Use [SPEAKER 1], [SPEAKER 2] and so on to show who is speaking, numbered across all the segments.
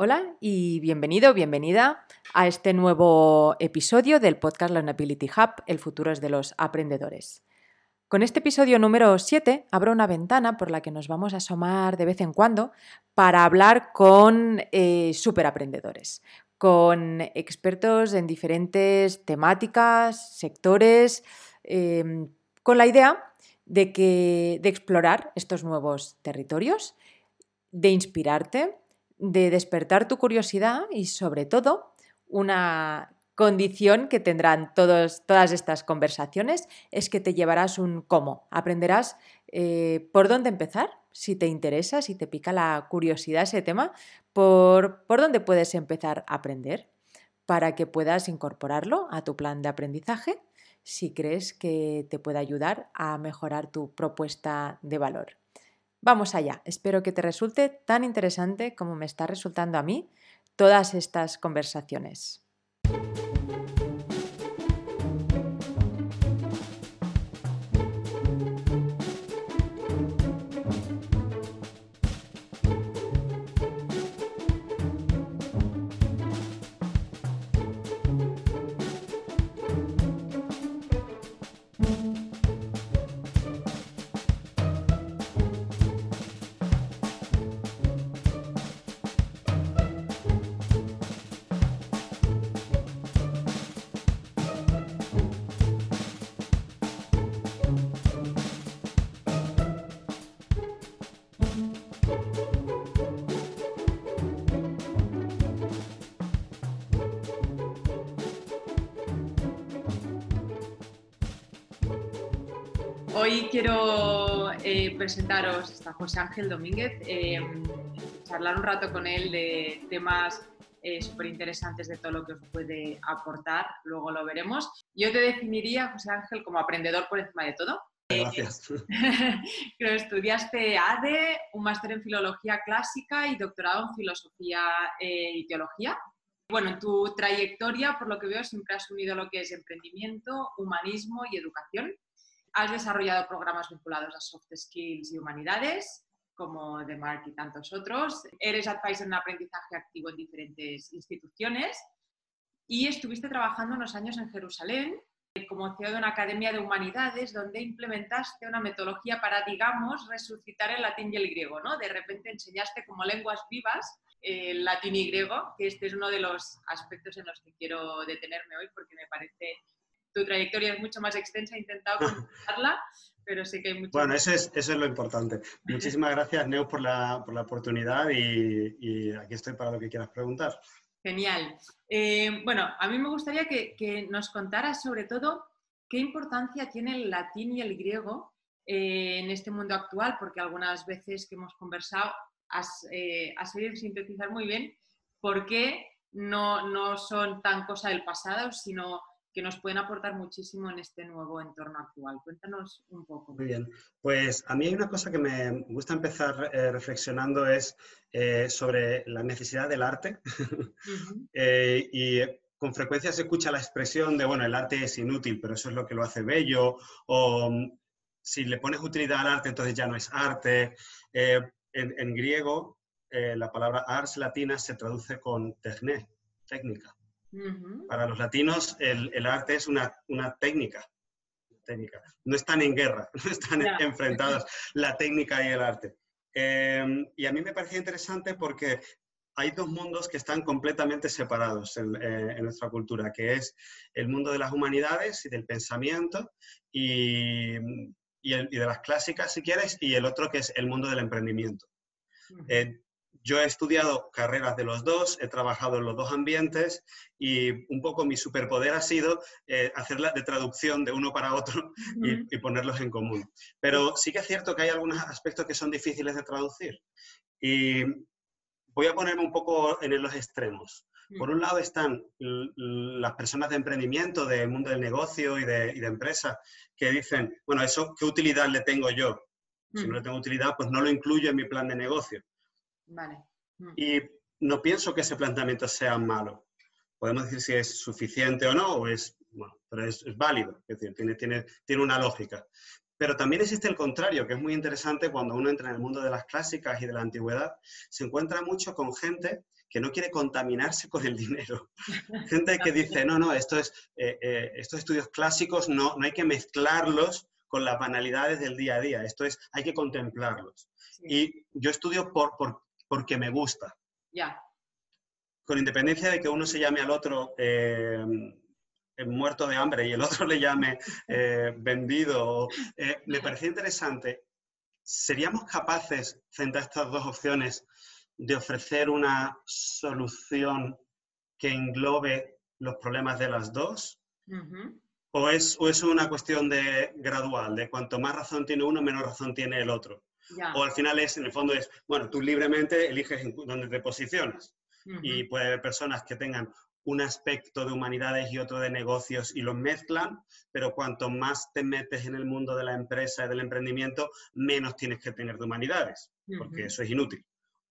[SPEAKER 1] Hola y bienvenido, bienvenida a este nuevo episodio del podcast Learnability Hub, El futuro es de los aprendedores. Con este episodio número 7 abro una ventana por la que nos vamos a asomar de vez en cuando para hablar con eh, superaprendedores, con expertos en diferentes temáticas, sectores, em, con la idea de, que, de explorar estos nuevos territorios, de inspirarte de despertar tu curiosidad y sobre todo una condición que tendrán todas estas conversaciones es que te llevarás un cómo. Aprenderás eh, por dónde empezar, si te interesa, si te pica la curiosidad ese tema, por, por dónde puedes empezar a aprender para que puedas incorporarlo a tu plan de aprendizaje si crees que te puede ayudar a mejorar tu propuesta de valor. Vamos allá, espero que te resulte tan interesante como me está resultando a mí todas estas conversaciones. Hoy quiero eh, presentaros a José Ángel Domínguez, eh, charlar un rato con él de temas eh, súper interesantes de todo lo que os puede aportar, luego lo veremos. Yo te definiría, José Ángel, como aprendedor por encima de todo.
[SPEAKER 2] Gracias.
[SPEAKER 1] Creo que estudiaste ADE, un máster en Filología Clásica y doctorado en Filosofía y Teología. Bueno, en tu trayectoria, por lo que veo, siempre has unido lo que es emprendimiento, humanismo y educación. Has desarrollado programas vinculados a soft skills y humanidades, como de Mark y tantos otros. Eres advisor en aprendizaje activo en diferentes instituciones y estuviste trabajando unos años en Jerusalén como CEO de una academia de humanidades donde implementaste una metodología para, digamos, resucitar el latín y el griego, ¿no? De repente enseñaste como lenguas vivas el latín y griego, que este es uno de los aspectos en los que quiero detenerme hoy porque me parece tu trayectoria es mucho más extensa, he intentado contarla, pero sé que hay mucho
[SPEAKER 2] Bueno, eso es, eso es lo importante. Muchísimas gracias, Neus, por la, por la oportunidad y, y, aquí estoy para lo que quieras preguntar.
[SPEAKER 1] Genial. Eh, bueno, a mí me gustaría que, que, nos contaras sobre todo qué importancia tiene el latín y el griego eh, en este mundo actual, porque algunas veces que hemos conversado has, eh, has sabido sintetizar muy bien por qué no, no son tan cosa del pasado, sino que nos pueden aportar muchísimo en este nuevo entorno actual. Cuéntanos un poco.
[SPEAKER 2] Muy bien, pues a mí hay una cosa que me gusta empezar eh, reflexionando es eh, sobre la necesidad del arte. Uh -huh. eh, y con frecuencia se escucha la expresión de, bueno, el arte es inútil, pero eso es lo que lo hace bello, o si le pones utilidad al arte, entonces ya no es arte. Eh, en, en, griego, eh, la palabra ars latina se traduce con techne, técnica. Para los latinos, el, el arte es una, una técnica, técnica. No están en guerra, no están yeah. enfrentados la técnica y el arte. Eh, y a mí me parecía interesante porque hay dos mundos que están completamente separados en, eh, en, nuestra cultura, que es el mundo de las humanidades y del pensamiento y, y, el, y de las clásicas, si quieres, y el otro que es el mundo del emprendimiento. Eh, yo he estudiado carreras de los dos, he trabajado en los dos ambientes y un poco mi superpoder ha sido eh, hacerla de traducción de uno para otro y, ponerlos en común. Pero sí que es cierto que hay algunos aspectos que son difíciles de traducir. Y voy a ponerme un poco en los extremos. Por un lado están las personas de emprendimiento, del mundo del negocio y de, y de empresa, que dicen, bueno, eso, ¿qué utilidad le tengo yo? Si no le tengo utilidad, pues no lo incluyo en mi plan de negocio.
[SPEAKER 1] Vale.
[SPEAKER 2] Mm. Y no pienso que ese planteamiento sea malo. Podemos decir si es suficiente o no, o es, bueno, pero es, es válido, es decir, tiene, tiene, tiene una lógica. Pero también existe el contrario, que es muy interesante cuando uno entra en el mundo de las clásicas y de la antigüedad, se encuentra mucho con gente que no quiere contaminarse con el dinero. Gente que dice, no, no, esto es, eh, eh, estos estudios clásicos no, no hay que mezclarlos con las banalidades del día a día, esto es, hay que contemplarlos. Y yo estudio por, por, porque me gusta.
[SPEAKER 1] Ya.
[SPEAKER 2] Con independencia de que uno se llame al otro eh, muerto de hambre y el otro le llame vendido, me parecía interesante. ¿Seríamos capaces, frente a estas dos opciones, de ofrecer una solución que englobe los problemas de las dos? ¿O, es, ¿O es una cuestión de gradual, de cuanto más razón tiene uno, menos razón tiene el otro? O al final es, en el fondo es, bueno, tú libremente eliges dónde te posicionas. Y puede haber personas que tengan un aspecto de humanidades y otro de negocios y los mezclan, pero cuanto más te metes en el mundo de la empresa y del emprendimiento, menos tienes que tener de humanidades, porque eso es inútil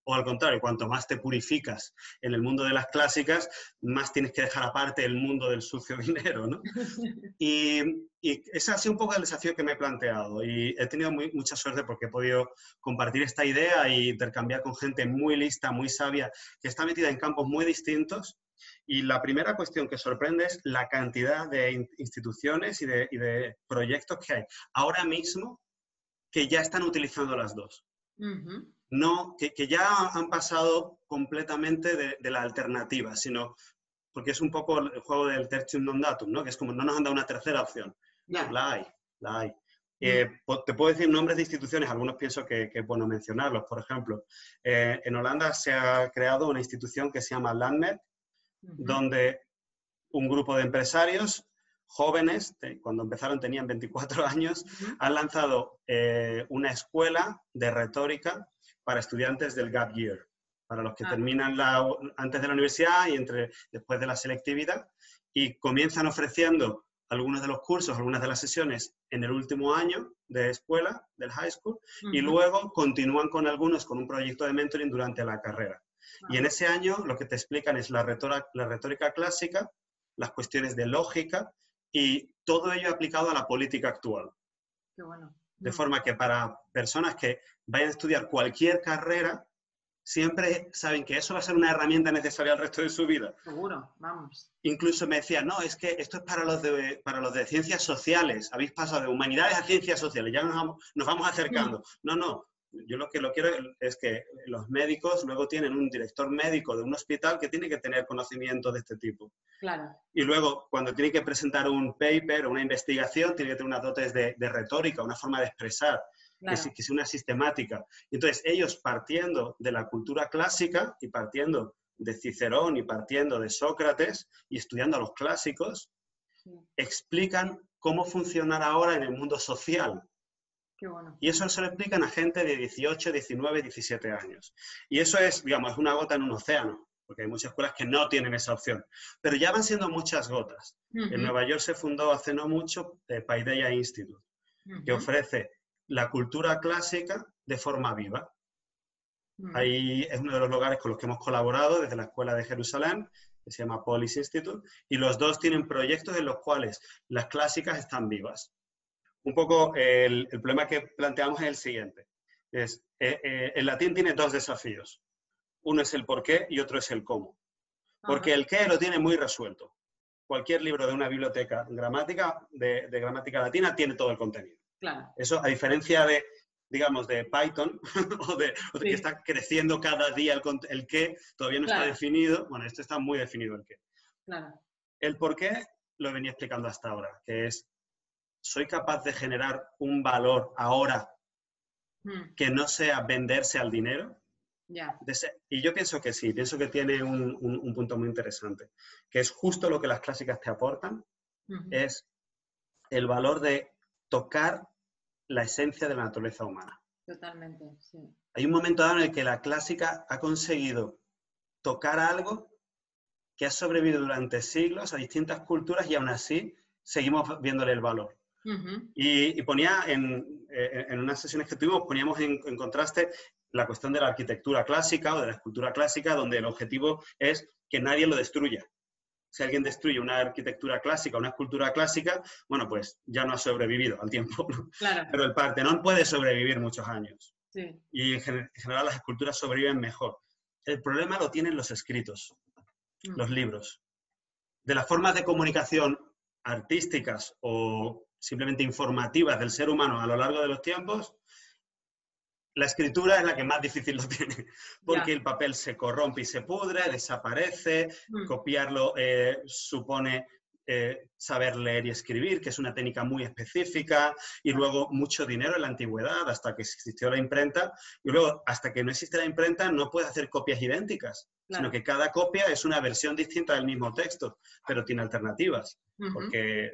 [SPEAKER 2] o al contrario, cuanto más te purificas en el mundo de las clásicas, más tienes que dejar aparte el mundo del sucio dinero, ¿no? Y, ese ha sido un poco el desafío que me he planteado y he tenido mucha suerte porque he podido compartir esta idea e intercambiar con gente muy lista, muy sabia, que está metida en campos muy distintos. Y la primera cuestión que sorprende es la cantidad de instituciones y de, proyectos que hay ahora mismo que ya están utilizando las dos no, que, ya han pasado completamente de, la alternativa, sino porque es un poco el juego del tertium non datum, ¿no? que es como no nos han dado una tercera opción. La hay, la hay. Eh, te puedo decir nombres de instituciones, algunos pienso que, es bueno mencionarlos. Por ejemplo, eh, en Holanda se ha creado una institución que se llama Landnet, donde un grupo de empresarios jóvenes, cuando empezaron tenían 24 años, han lanzado eh, una escuela de retórica para estudiantes del Gap Year, para los que ah. terminan la, antes de la universidad y entre, después de la selectividad, y comienzan ofreciendo algunos de los cursos, algunas de las sesiones en el último año de escuela, del high school, y luego continúan con algunos con un proyecto de mentoring durante la carrera. Y en ese año lo que te explican es la retórica, la retórica clásica, las cuestiones de lógica y todo ello aplicado a la política actual.
[SPEAKER 1] Qué bueno.
[SPEAKER 2] De forma que para personas que vayan a estudiar cualquier carrera, siempre saben que eso va a ser una herramienta necesaria al resto de su vida.
[SPEAKER 1] Seguro, vamos.
[SPEAKER 2] Incluso me decían, no, es que esto es para los de, para los de ciencias sociales, habéis pasado de humanidades a ciencias sociales, ya nos vamos, nos vamos acercando. No, no, yo lo que lo quiero es que los médicos luego tienen un director médico de un hospital que tiene que tener conocimiento de este tipo.
[SPEAKER 1] Claro.
[SPEAKER 2] Y luego, cuando tiene que presentar un paper o una investigación, tiene que tener unas dotes de, retórica, una forma de expresar, que, sea una sistemática. Entonces, ellos partiendo de la cultura clásica y partiendo de Cicerón y partiendo de Sócrates y estudiando a los clásicos, explican cómo funcionar ahora en el mundo social y eso se lo explican a gente de 18, 19, 17 años. Y eso es, digamos, una gota en un océano, porque hay muchas escuelas que no tienen esa opción. Pero ya van siendo muchas gotas. En Nueva York se fundó hace no mucho el Paideia Institute, que ofrece la cultura clásica de forma viva. Ahí es uno de los lugares con los que hemos colaborado desde la Escuela de Jerusalén, que se llama Polis Institute, y los dos tienen proyectos en los cuales las clásicas están vivas un poco el, problema que planteamos es el siguiente. Es, eh, eh, el latín tiene dos desafíos. Uno es el por qué y otro es el cómo. Porque el qué lo tiene muy resuelto. Cualquier libro de una biblioteca gramática, de, gramática latina tiene todo el contenido.
[SPEAKER 1] Claro.
[SPEAKER 2] Eso, a diferencia de, digamos, de Python, o de, que está creciendo cada día el, el qué, todavía no está definido. Bueno, esto está muy definido el qué.
[SPEAKER 1] Claro.
[SPEAKER 2] El por qué lo venía explicando hasta ahora, que es ¿soy capaz de generar un valor ahora hmm. que no sea venderse al dinero? Y yo pienso que sí, pienso que tiene un, punto muy interesante, que es justo lo que las clásicas te aportan, es el valor de tocar la esencia de la naturaleza humana.
[SPEAKER 1] Totalmente, sí.
[SPEAKER 2] Hay un momento dado en el que la clásica ha conseguido tocar algo que ha sobrevivido durante siglos a distintas culturas y aún así seguimos viéndole el valor y, ponía en, eh, en, unas sesiones que tuvimos, poníamos en, contraste la cuestión de la arquitectura clásica o de la escultura clásica, donde el objetivo es que nadie lo destruya. Si alguien destruye una arquitectura clásica, una escultura clásica, bueno, pues ya no ha sobrevivido al tiempo. Pero el Partenón puede sobrevivir muchos años. Y en general las esculturas sobreviven mejor. El problema lo tienen los escritos, mm. los libros. De las formas de comunicación artísticas o simplemente informativas del ser humano a lo largo de los tiempos, la escritura es la que más difícil lo tiene, porque el papel se corrompe y se pudre, desaparece, mm. copiarlo eh, supone eh, saber leer y escribir, que es una técnica muy específica, y luego mucho dinero en la antigüedad, hasta que existió la imprenta, y luego hasta que no existe la imprenta no puedes hacer copias idénticas, sino que cada copia es una versión distinta del mismo texto, pero tiene alternativas, porque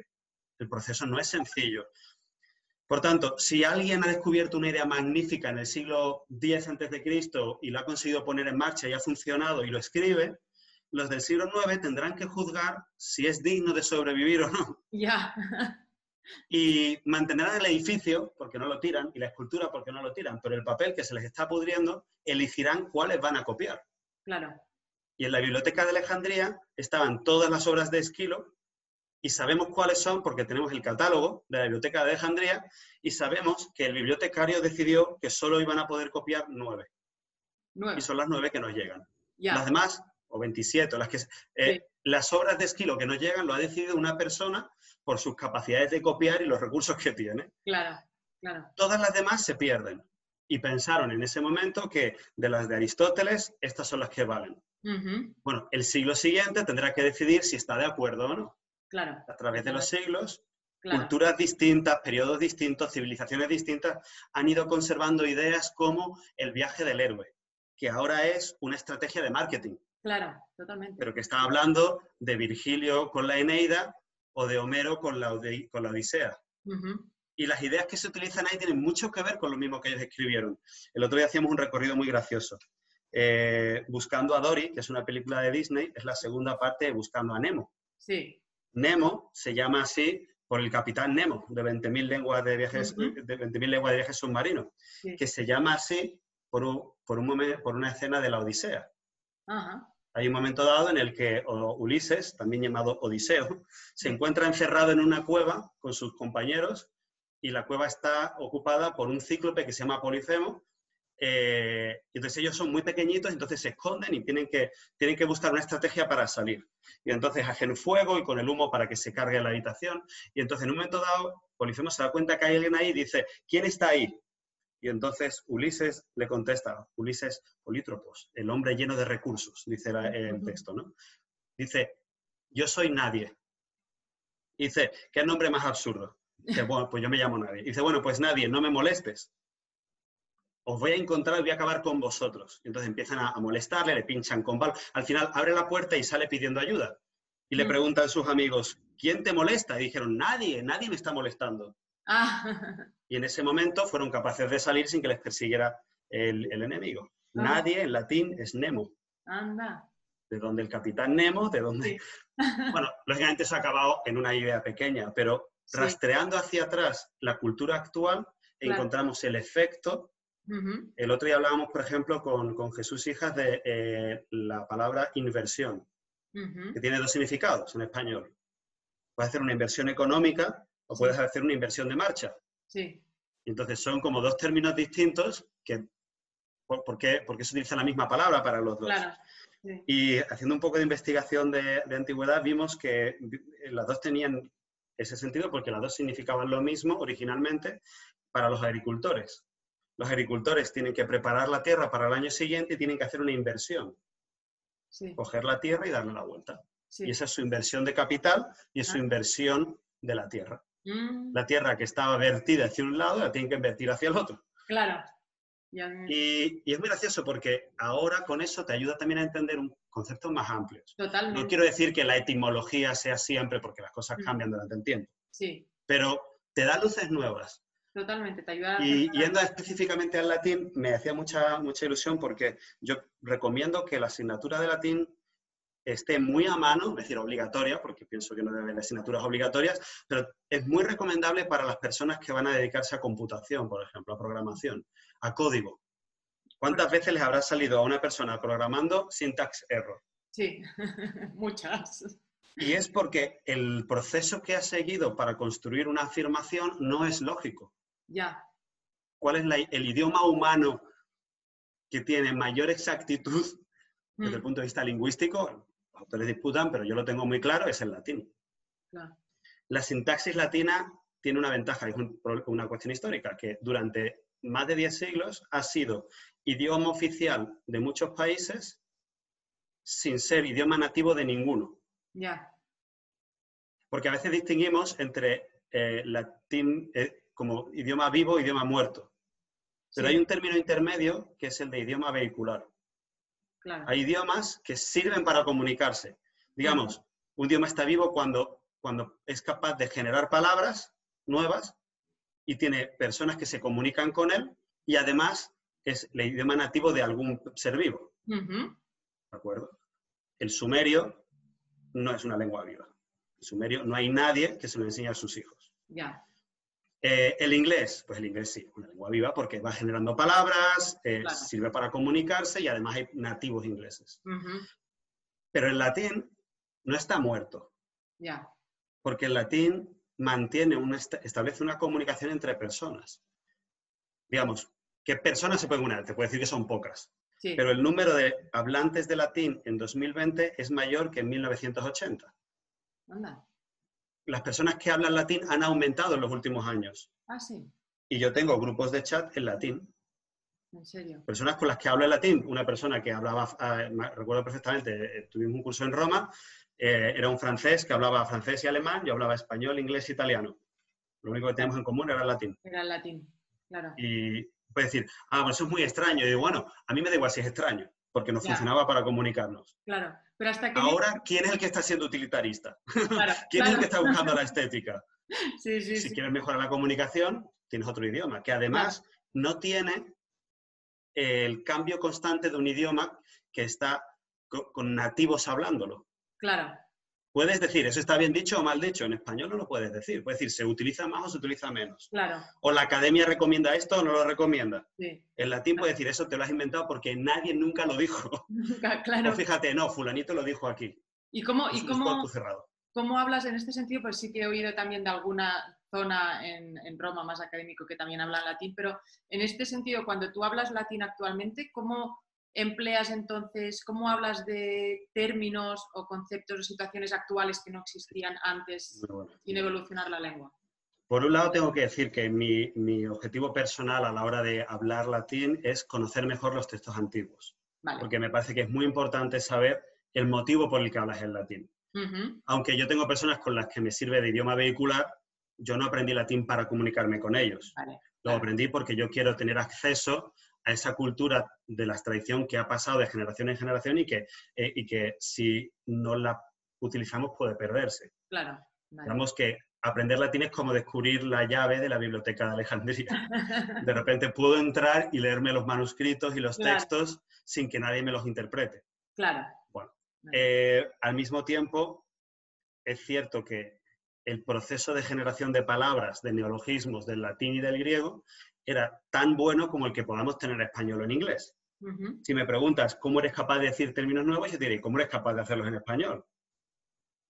[SPEAKER 2] el proceso no es sencillo. Por tanto, si alguien ha descubierto una idea magnífica en el siglo X a.C. y lo ha conseguido poner en marcha y ha funcionado y lo escribe, los del siglo IX tendrán que juzgar si es digno de sobrevivir o no.
[SPEAKER 1] Ya.
[SPEAKER 2] y mantendrán el edificio porque no lo tiran y la escultura porque no lo tiran, pero el papel que se les está pudriendo elegirán cuáles van a copiar.
[SPEAKER 1] Claro.
[SPEAKER 2] Y en la biblioteca de Alejandría estaban todas las obras de Esquilo y sabemos cuáles son porque tenemos el catálogo de la Biblioteca de Alejandría y sabemos que el bibliotecario decidió que solo iban a poder copiar nueve. Y son las nueve que nos llegan. Las demás, o 27, las, que, eh, las obras de Esquilo que nos llegan lo ha decidido una persona por sus capacidades de copiar y los recursos que tiene.
[SPEAKER 1] Claro, claro.
[SPEAKER 2] Todas las demás se pierden. Y pensaron en ese momento que de las de Aristóteles, estas son las que valen. Bueno, el siglo siguiente tendrá que decidir si está de acuerdo o no. A través de los siglos, culturas distintas, periodos distintos, civilizaciones distintas han ido conservando ideas como el viaje del héroe, que ahora es una estrategia de marketing.
[SPEAKER 1] Claro, totalmente.
[SPEAKER 2] Pero que está hablando de Virgilio con la Eneida o de Homero con la, con la Odisea. Y las ideas que se utilizan ahí tienen mucho que ver con lo mismo que ellos escribieron. El otro día hacíamos un recorrido muy gracioso. Eh, Buscando a Dory, que es una película de Disney, es la segunda parte de Buscando a Nemo.
[SPEAKER 1] Sí.
[SPEAKER 2] Nemo se llama así por el capitán Nemo, de 20.000 lenguas de viajes, de lenguas de viajes submarinos, que se llama así por, un, por, un momento, por una escena de la Odisea. Hay un momento dado en el que Ulises, también llamado Odiseo, se encuentra encerrado en una cueva con sus compañeros y la cueva está ocupada por un cíclope que se llama Polifemo, eh, entonces ellos son muy pequeñitos, entonces se esconden y tienen que, tienen que buscar una estrategia para salir. Y entonces hacen fuego y con el humo para que se cargue la habitación. Y entonces en un momento dado, Polifemo se da cuenta que hay alguien ahí y dice, ¿quién está ahí? Y entonces Ulises le contesta, Ulises Polítropos, el hombre lleno de recursos, dice el texto, ¿no? Dice, yo soy nadie. dice, ¿qué nombre más absurdo? Dice, bueno, pues yo me llamo nadie. dice, bueno, pues nadie, no me molestes os voy a encontrar y voy a acabar con vosotros. Y entonces empiezan a, molestarle, le pinchan con palo. Al final abre la puerta y sale pidiendo ayuda. Y le mm. preguntan sus amigos, ¿quién te molesta? Y dijeron, nadie, nadie me está molestando. Ah. Y en ese momento fueron capaces de salir sin que les persiguiera el, enemigo. Ah. Nadie en latín es Nemo.
[SPEAKER 1] Anda.
[SPEAKER 2] De donde el capitán Nemo, de donde... bueno, lógicamente se ha acabado en una idea pequeña, pero rastreando hacia atrás la cultura actual, encontramos el efecto el otro día hablábamos, por ejemplo, con, Jesús Hijas de eh, la palabra inversión, que tiene dos significados en español. Puedes hacer una inversión económica o puedes hacer una inversión de marcha.
[SPEAKER 1] Sí.
[SPEAKER 2] entonces son como dos términos distintos que, ¿por, qué, porque se utiliza la misma palabra para los dos?
[SPEAKER 1] Claro.
[SPEAKER 2] Y haciendo un poco de investigación de, de antigüedad vimos que las dos tenían ese sentido porque las dos significaban lo mismo originalmente para los agricultores los agricultores tienen que preparar la tierra para el año siguiente y tienen que hacer una inversión. Coger la tierra y darle la vuelta. Y esa es su inversión de capital y es su ah. inversión de la tierra. Mm. La tierra que estaba vertida hacia un lado la tienen que invertir hacia el otro.
[SPEAKER 1] Claro.
[SPEAKER 2] Y, es muy gracioso porque ahora con eso te ayuda también a entender un conceptos más amplios.
[SPEAKER 1] Totalmente.
[SPEAKER 2] No quiero decir que la etimología sea siempre porque las cosas mm. cambian durante el tiempo.
[SPEAKER 1] Sí.
[SPEAKER 2] Pero te da luces nuevas.
[SPEAKER 1] Totalmente, te ayuda.
[SPEAKER 2] Y yendo específicamente al latín, me hacía mucha, mucha ilusión porque yo recomiendo que la asignatura de latín esté muy a mano, es decir, obligatoria, porque pienso que no debe haber asignaturas obligatorias, pero es muy recomendable para las personas que van a dedicarse a computación, por ejemplo, a programación, a código. ¿Cuántas veces les habrá salido a una persona programando syntax error?
[SPEAKER 1] Sí, muchas.
[SPEAKER 2] Y es porque el proceso que ha seguido para construir una afirmación no es lógico.
[SPEAKER 1] Ya.
[SPEAKER 2] ¿Cuál es el idioma humano que tiene mayor exactitud desde el mm. punto de vista lingüístico? Los autores disputan, pero yo lo tengo muy claro, es el latín. La sintaxis latina tiene una ventaja, es una cuestión histórica, que durante más de 10 siglos ha sido idioma oficial de muchos países sin ser idioma nativo de ninguno.
[SPEAKER 1] Ya.
[SPEAKER 2] Porque a veces distinguimos entre eh, latín eh, como idioma vivo idioma muerto. Pero hay un término intermedio que es el de idioma vehicular. Hay idiomas que sirven para comunicarse. Digamos, un idioma está vivo cuando, cuando es capaz de generar palabras nuevas y tiene personas que se comunican con él y además es el idioma nativo de algún ser vivo. ¿De acuerdo? El sumerio no es una lengua viva. El sumerio no hay nadie que se lo enseñe a sus hijos.
[SPEAKER 1] Ya.
[SPEAKER 2] Eh, el inglés, pues el inglés sí, una lengua viva porque va generando palabras, eh, sirve para comunicarse y además hay nativos ingleses. Pero el latín no está muerto.
[SPEAKER 1] Ya.
[SPEAKER 2] Porque el latín mantiene una, establece una comunicación entre personas. Digamos, ¿qué personas se pueden unir? Te puedo decir que son pocas. Pero el número de hablantes de latín en 2020 es mayor que en 1980. Las personas que hablan latín han aumentado en los últimos años.
[SPEAKER 1] Ah, sí.
[SPEAKER 2] Y yo tengo grupos de chat en latín.
[SPEAKER 1] ¿En serio?
[SPEAKER 2] Personas con las que hablo en latín. Una persona que hablaba, ah, recuerdo perfectamente, eh, tuvimos un curso en Roma eh, era un francés que hablaba francés y alemán, yo hablaba español, inglés e italiano. Lo único que teníamos en común era el latín.
[SPEAKER 1] Era el latín, claro.
[SPEAKER 2] Y puede decir, ah, pues eso es muy extraño. Y digo, bueno, a mí me da igual si es extraño, porque nos funcionaba para comunicarnos.
[SPEAKER 1] Claro, pero hasta que...
[SPEAKER 2] Ahora, ¿quién es el que está siendo utilitarista? ¿Quién es el que está buscando la estética?
[SPEAKER 1] Sí, sí,
[SPEAKER 2] si quieres mejorar la comunicación, tienes otro idioma, que además no tiene el cambio constante de un idioma que está con nativos hablándolo.
[SPEAKER 1] Claro.
[SPEAKER 2] Puedes decir, eso está bien dicho o mal dicho. En español no lo puedes decir. Puedes decir, se utiliza más o se utiliza menos.
[SPEAKER 1] Claro.
[SPEAKER 2] O la academia recomienda esto o no lo recomienda.
[SPEAKER 1] Sí.
[SPEAKER 2] En latín puedes decir, eso te lo has inventado porque nadie nunca lo dijo.
[SPEAKER 1] claro.
[SPEAKER 2] O fíjate, no, fulanito lo dijo aquí.
[SPEAKER 1] ¿Y cómo, y cómo, cómo hablas en este sentido? Pues sí que he oído también de alguna zona en, en, Roma más académico que también habla latín, pero en este sentido, cuando tú hablas latín actualmente, ¿cómo, empleas entonces? ¿Cómo hablas de términos o conceptos o situaciones actuales que no existían antes sin evolucionar la lengua?
[SPEAKER 2] Por un lado, tengo que decir que mi, objetivo personal a la hora de hablar latín es conocer mejor los textos antiguos. Porque me parece que es muy importante saber el motivo por el que hablas el latín. Aunque yo tengo personas con las que me sirve de idioma vehicular, yo no aprendí latín para comunicarme con ellos. Lo aprendí porque yo quiero tener acceso a esa cultura de la tradición que ha pasado de generación en generación y que, eh, y que si no la utilizamos puede perderse.
[SPEAKER 1] Claro.
[SPEAKER 2] Digamos que aprender latín es como descubrir la llave de la biblioteca de Alejandría. De repente puedo entrar y leerme los manuscritos y los textos sin que nadie me los interprete.
[SPEAKER 1] Claro.
[SPEAKER 2] Bueno, eh, al mismo tiempo, es cierto que el proceso de generación de palabras, de neologismos del latín y del griego, era tan bueno como el que podamos tener español o en inglés. Si me preguntas cómo eres capaz de decir términos nuevos, yo te diré, ¿cómo eres capaz de hacerlos en español?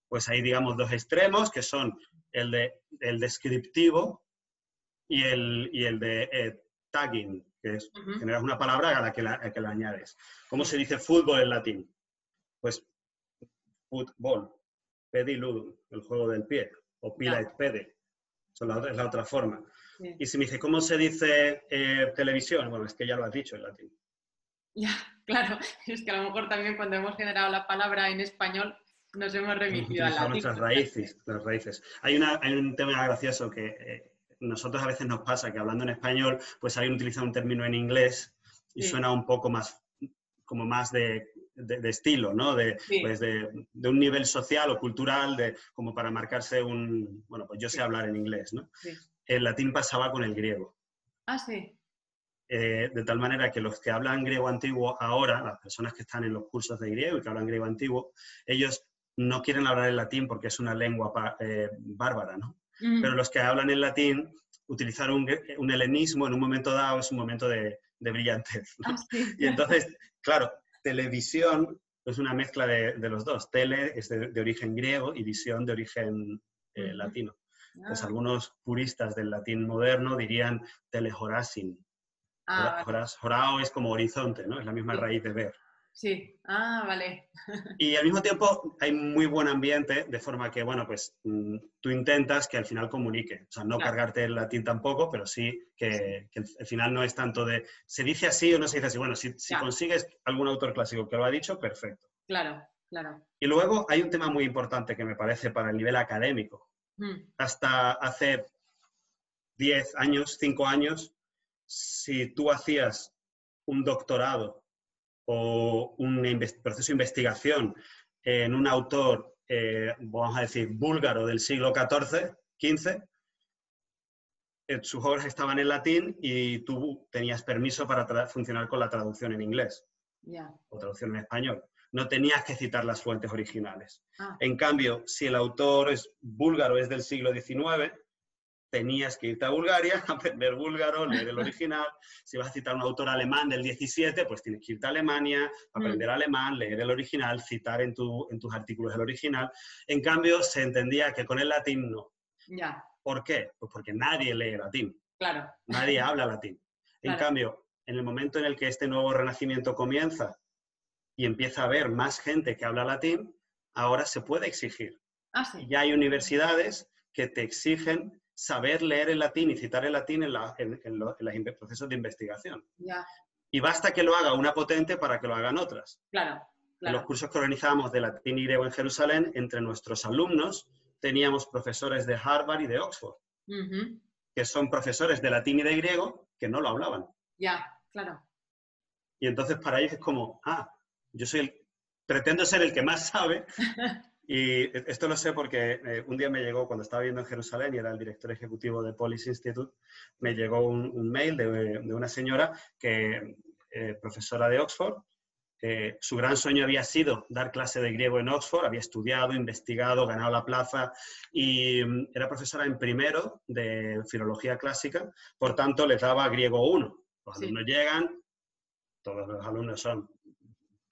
[SPEAKER 2] Pues hay, digamos, dos extremos, que son el, de, el descriptivo y el, y el de eh, tagging, que es generar una palabra a la que la, que la añades. ¿Cómo se dice fútbol en latín? Pues fútbol, pediludum, el juego del pie, o pila et pede, es la otra forma. Y si me dice, ¿cómo se dice eh, televisión? Bueno, es que ya lo has dicho en latín.
[SPEAKER 1] Ya, claro. Es que a lo mejor también cuando hemos generado la palabra en español nos hemos remitido a latín.
[SPEAKER 2] nuestras raíces, las raíces. Hay, una, hay un tema gracioso que eh, nosotros a veces nos pasa que hablando en español, pues alguien utiliza un término en inglés y suena un poco más, como más de, de, estilo, ¿no? De, pues de, de, un nivel social o cultural, de, como para marcarse un, bueno, pues yo sé hablar en inglés, ¿no? el latín pasaba con el griego.
[SPEAKER 1] Ah, sí.
[SPEAKER 2] Eh, de tal manera que los que hablan griego antiguo ahora, las personas que están en los cursos de griego y que hablan griego antiguo, ellos no quieren hablar el latín porque es una lengua eh, bárbara, ¿no? Mm. Pero los que hablan el latín, utilizar un, helenismo en un momento dado es un momento de, brillantez.
[SPEAKER 1] Ah,
[SPEAKER 2] y entonces, claro, televisión es una mezcla de, los dos. Tele es de, origen griego y visión de origen eh, latino. Pues algunos puristas del latín moderno dirían telehorasin. Ah, Horao es como horizonte, ¿no? Es la misma raíz de ver.
[SPEAKER 1] Sí, ah, vale.
[SPEAKER 2] Y al mismo tiempo hay muy buen ambiente, de forma que, bueno, pues mm, tú intentas que al final comunique. O sea, no cargarte el latín tampoco, pero sí que, al final no es tanto de, se dice así o no se dice así. Bueno, si, consigues algún autor clásico que lo ha dicho, perfecto.
[SPEAKER 1] Claro, claro.
[SPEAKER 2] Y luego hay un tema muy importante que me parece para el nivel académico. Mm. Hasta hace 10 años, 5 años, si tú hacías un doctorado o un proceso de investigación en un autor, eh, vamos a decir, búlgaro del siglo XIV, XV, eh, sus obras estaban en latín y tú tenías permiso para funcionar con la traducción en inglés o traducción en español. No tenías que citar las fuentes originales. Ah. En cambio, si el autor es búlgaro, es del siglo XIX, tenías que irte a Bulgaria, aprender búlgaro, leer el original. Si vas a citar a un autor alemán del 17, pues tienes que irte a Alemania, aprender mm. alemán, leer el original, citar en, en, tus artículos el original. En cambio, se entendía que con el latín no.
[SPEAKER 1] Ya.
[SPEAKER 2] ¿Por qué? Pues porque nadie lee latín.
[SPEAKER 1] Claro.
[SPEAKER 2] Nadie habla latín. En cambio, en el momento en el que este nuevo renacimiento comienza y empieza a haber más gente que habla latín, ahora se puede exigir.
[SPEAKER 1] Ah, sí.
[SPEAKER 2] Ya hay universidades que te exigen saber leer el latín y citar el latín en, los procesos de investigación. Y basta que lo haga una potente para que lo hagan otras.
[SPEAKER 1] Claro,
[SPEAKER 2] En los cursos que organizábamos de latín y griego en Jerusalén, entre nuestros alumnos teníamos profesores de Harvard y de Oxford, que son profesores de latín y de griego que no lo hablaban.
[SPEAKER 1] Ya, claro.
[SPEAKER 2] Y entonces para ellos es como, ah, yo soy el, pretendo ser el que más sabe Y esto lo sé porque eh, un día me llegó, cuando estaba viendo en Jerusalén y era el director ejecutivo de Policy Institute, me llegó un, mail de, una señora que, eh, profesora de Oxford, su gran sueño había sido dar clase de griego en Oxford, había estudiado, investigado, ganado la plaza y mm, era profesora en primero de filología clásica, por tanto les daba griego 1. Los alumnos llegan, todos los alumnos son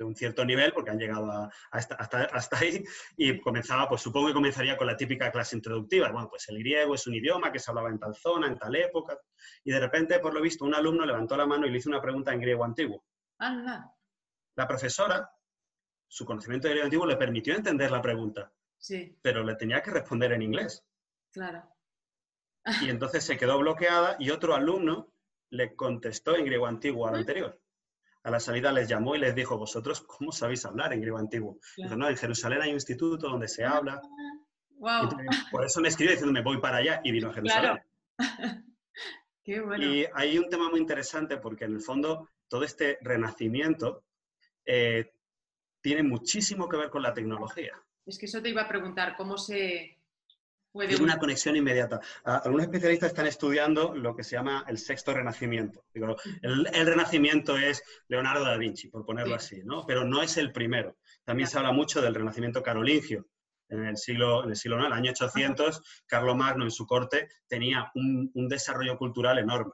[SPEAKER 2] de un cierto nivel, porque han llegado hasta, hasta, ahí, y comenzaba, pues supongo que comenzaría con la típica clase introductiva. Bueno, pues el griego es un idioma que se hablaba en tal zona, en tal época, y de repente, por lo visto, un alumno levantó la mano y le hizo una pregunta en griego antiguo.
[SPEAKER 1] Anda.
[SPEAKER 2] La profesora, su conocimiento de griego antiguo le permitió entender la pregunta,
[SPEAKER 1] sí.
[SPEAKER 2] pero le tenía que responder en inglés.
[SPEAKER 1] Claro.
[SPEAKER 2] Y entonces se quedó bloqueada y otro alumno le contestó en griego antiguo al anterior a la salida les llamó y les dijo, vosotros, ¿cómo sabéis hablar en griego antiguo? no, en Jerusalén hay un instituto donde se habla.
[SPEAKER 1] Wow.
[SPEAKER 2] por eso me escribió diciendo, me voy para allá y vino a Jerusalén.
[SPEAKER 1] Qué bueno.
[SPEAKER 2] Y hay un tema muy interesante porque en el fondo todo este renacimiento eh, tiene muchísimo que ver con la tecnología.
[SPEAKER 1] Es que eso te iba a preguntar, ¿cómo se,
[SPEAKER 2] tiene una conexión inmediata. Algunos especialistas están estudiando lo que se llama el sexto renacimiento. el, renacimiento es Leonardo da Vinci, por ponerlo así, ¿no? Pero no es el primero. También se habla mucho del renacimiento carolingio. En el siglo, en el siglo el año 800, Carlomagno en su corte tenía un, desarrollo cultural enorme.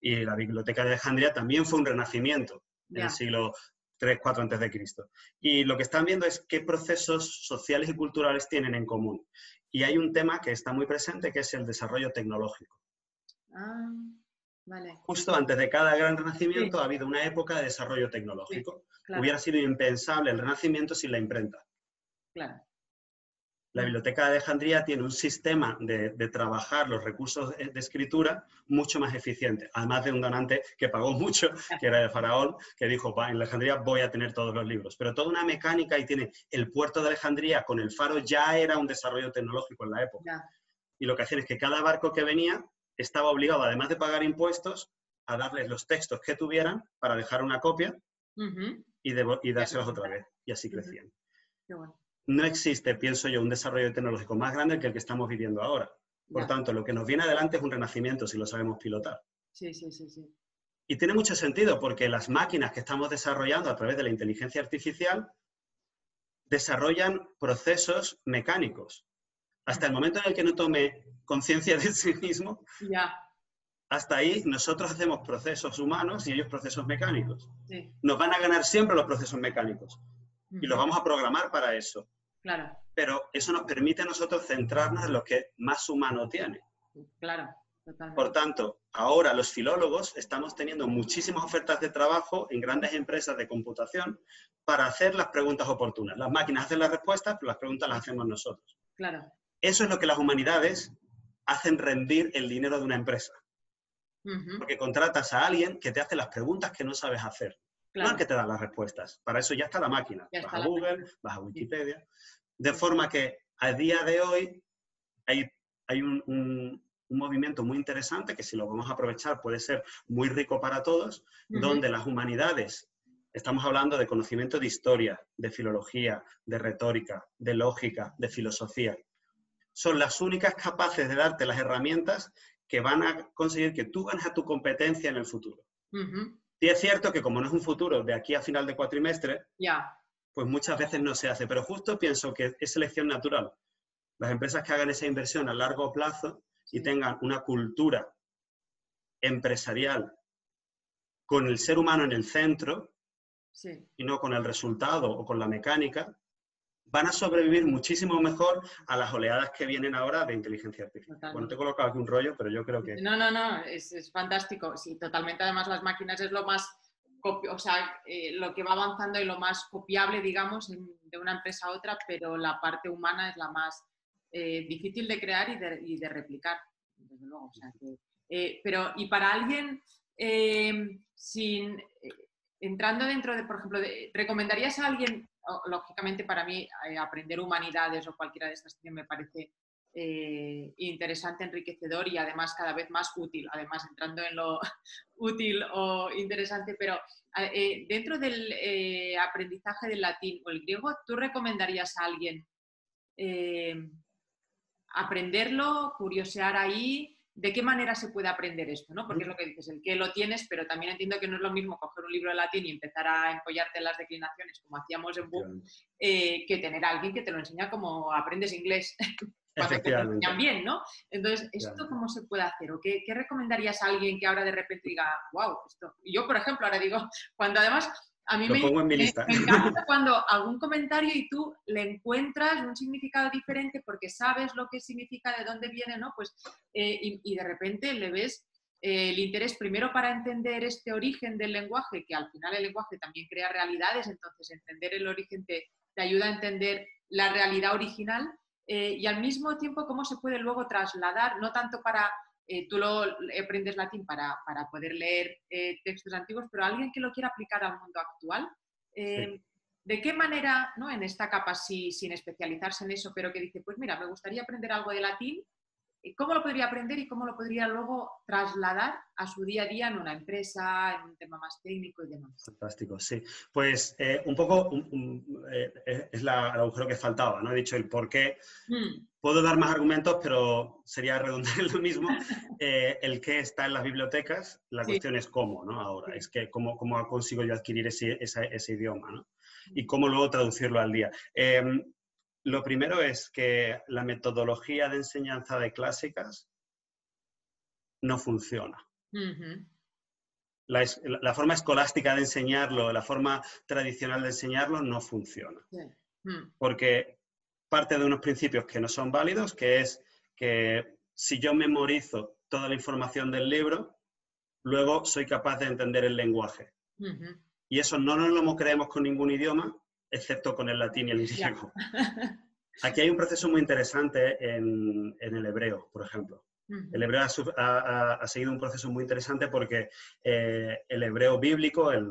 [SPEAKER 2] Y la biblioteca de Alejandría también fue un renacimiento en el siglo 3, 4 antes de Cristo. Y lo que están viendo es qué procesos sociales y culturales tienen en común. Y hay un tema que está muy presente, que es el desarrollo tecnológico.
[SPEAKER 1] Ah, vale.
[SPEAKER 2] Justo antes de cada gran renacimiento ha habido una época de desarrollo tecnológico. Hubiera sido impensable el renacimiento sin la imprenta.
[SPEAKER 1] Claro.
[SPEAKER 2] La Biblioteca de Alejandría tiene un sistema de, trabajar los recursos de escritura mucho más eficiente, además de un donante que pagó mucho, que era el faraón, que dijo, en Alejandría voy a tener todos los libros. Pero toda una mecánica y tiene el puerto de Alejandría con el faro ya era un desarrollo tecnológico en la época. Y lo que hacían es que cada barco que venía estaba obligado, además de pagar impuestos, a darles los textos que tuvieran para dejar una copia y, y, dárselos otra vez. Y así crecían.
[SPEAKER 1] Qué bueno
[SPEAKER 2] no existe, pienso yo, un desarrollo tecnológico más grande que el que estamos viviendo ahora. Por tanto, lo que nos viene adelante es un renacimiento si lo sabemos pilotar.
[SPEAKER 1] Sí, sí, sí, sí.
[SPEAKER 2] Y tiene mucho sentido porque las máquinas que estamos desarrollando a través de la inteligencia artificial desarrollan procesos mecánicos. Hasta el momento en el que no tome conciencia de sí mismo,
[SPEAKER 1] ya.
[SPEAKER 2] hasta ahí nosotros hacemos procesos humanos y ellos procesos mecánicos. Nos van a ganar siempre los procesos mecánicos y los vamos a programar para eso.
[SPEAKER 1] Claro.
[SPEAKER 2] Pero eso nos permite a nosotros centrarnos en lo que más humano tiene.
[SPEAKER 1] Claro.
[SPEAKER 2] Por tanto, ahora los filólogos estamos teniendo muchísimas ofertas de trabajo en grandes empresas de computación para hacer las preguntas oportunas. Las máquinas hacen las respuestas, pero las preguntas las hacemos nosotros.
[SPEAKER 1] Claro.
[SPEAKER 2] Eso es lo que las humanidades hacen rendir el dinero de una empresa. Porque contratas a alguien que te hace las preguntas que no sabes hacer. No es que te da las respuestas. Para eso ya está la máquina. vas a Google, vas a Wikipedia. De forma que a día de hoy hay, hay un, movimiento muy interesante que si lo vamos a aprovechar puede ser muy rico para todos, donde las humanidades, estamos hablando de conocimiento de historia, de filología, de retórica, de lógica, de filosofía, son las únicas capaces de darte las herramientas que van a conseguir que tú ganes a tu competencia en el futuro. Y es cierto que como no es un futuro de aquí a final de cuatrimestre, pues muchas veces no se hace, pero justo pienso que es selección natural. Las empresas que hagan esa inversión a largo plazo y tengan una cultura empresarial con el ser humano en el centro y no con el resultado o con la mecánica, van a sobrevivir muchísimo mejor a las oleadas que vienen ahora de inteligencia artificial. Bueno, te he colocado aquí un rollo, pero yo creo que...
[SPEAKER 1] No, no, no, es, fantástico. Sí, totalmente. Además, las máquinas es lo más, o sea, eh, lo que va avanzando y lo más copiable, digamos, de una empresa a otra, pero la parte humana es la más eh, difícil de crear y de, replicar, desde luego. Eh, pero, y para alguien sin... Entrando dentro de, por ejemplo, ¿recomendarías a alguien lógicamente para mí eh, aprender humanidades o cualquiera de estas me parece eh, interesante, enriquecedor y además cada vez más útil, además entrando en lo útil o interesante, pero eh, dentro del aprendizaje del latín o el griego, ¿tú recomendarías a alguien aprenderlo, curiosear ahí? ¿De qué manera se puede aprender esto? ¿no? Porque es lo que dices, el que lo tienes, pero también entiendo que no es lo mismo coger un libro de latín y empezar a empollarte las declinaciones, como hacíamos en Book, eh, que tener a alguien que te lo enseña como aprendes inglés. cuando te enseñan bien, ¿no? Entonces, ¿esto cómo se puede hacer? ¿O qué, qué, recomendarías a alguien que ahora de repente diga, wow, esto? Yo, por ejemplo, ahora digo, cuando además a mí me, encanta cuando algún comentario y tú le encuentras un significado diferente porque sabes lo que significa, de dónde viene, ¿no? Pues, eh, y, de repente le ves eh, el interés primero para entender este origen del lenguaje, que al final el lenguaje también crea realidades, entonces entender el origen te, ayuda a entender la realidad original eh, y al mismo tiempo cómo se puede luego trasladar, no tanto para eh, tú lo aprendes latín para, poder leer eh, textos antiguos, pero alguien que lo quiera aplicar al mundo actual, eh, ¿de qué manera, ¿no? en esta capa sí, sin especializarse en eso, pero que dice, pues mira, me gustaría aprender algo de latín, ¿Cómo lo podría aprender y cómo lo podría luego trasladar a su día a día en una empresa, en un tema más técnico y demás?
[SPEAKER 2] Fantástico, sí. Pues eh, un poco eh, eh, es la, el agujero que faltaba, ¿no? He dicho el por qué. Hmm. Puedo dar más argumentos, pero sería redundar lo mismo. el qué está en las bibliotecas, la cuestión es cómo, ¿no? Ahora, es que cómo, cómo, consigo yo adquirir ese, ese, idioma, ¿no? Y cómo luego traducirlo al día. Lo primero es que la metodología de enseñanza de clásicas no funciona. la, forma escolástica de enseñarlo, la forma tradicional de enseñarlo no funciona. Mm. Porque parte de unos principios que no son válidos, que es que si yo memorizo toda la información del libro, luego soy capaz de entender el lenguaje. Y eso no nos lo creemos con ningún idioma, excepto con el latín y el griego. Aquí hay un proceso muy interesante en, el hebreo, por ejemplo. El hebreo ha, seguido un proceso muy interesante porque eh, el hebreo bíblico, el,